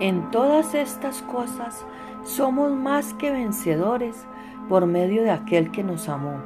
En todas estas cosas somos más que vencedores por medio de aquel que nos amó.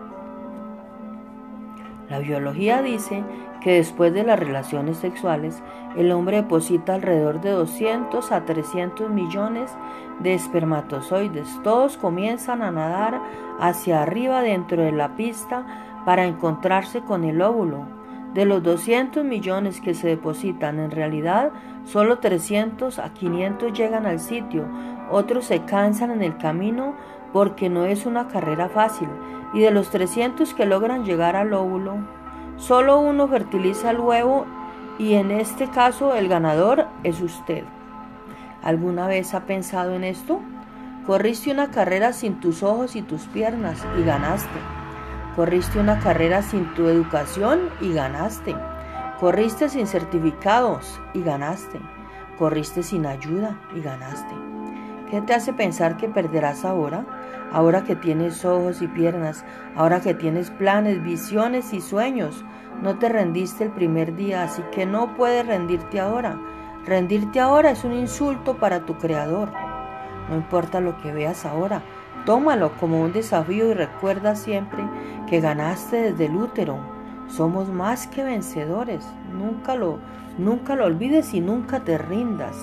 La biología dice que después de las relaciones sexuales, el hombre deposita alrededor de 200 a 300 millones de espermatozoides. Todos comienzan a nadar hacia arriba dentro de la pista para encontrarse con el óvulo. De los 200 millones que se depositan, en realidad solo 300 a 500 llegan al sitio. Otros se cansan en el camino porque no es una carrera fácil. Y de los 300 que logran llegar al óvulo, solo uno fertiliza el huevo y en este caso el ganador es usted. ¿Alguna vez ha pensado en esto? Corriste una carrera sin tus ojos y tus piernas y ganaste. Corriste una carrera sin tu educación y ganaste. Corriste sin certificados y ganaste. Corriste sin ayuda y ganaste. ¿Qué te hace pensar que perderás ahora? Ahora que tienes ojos y piernas, ahora que tienes planes, visiones y sueños. No te rendiste el primer día, así que no puedes rendirte ahora. Rendirte ahora es un insulto para tu creador. No importa lo que veas ahora, Tómalo como un desafío y recuerda siempre que ganaste desde el útero. Somos más que vencedores. Nunca lo, nunca lo olvides y nunca te rindas.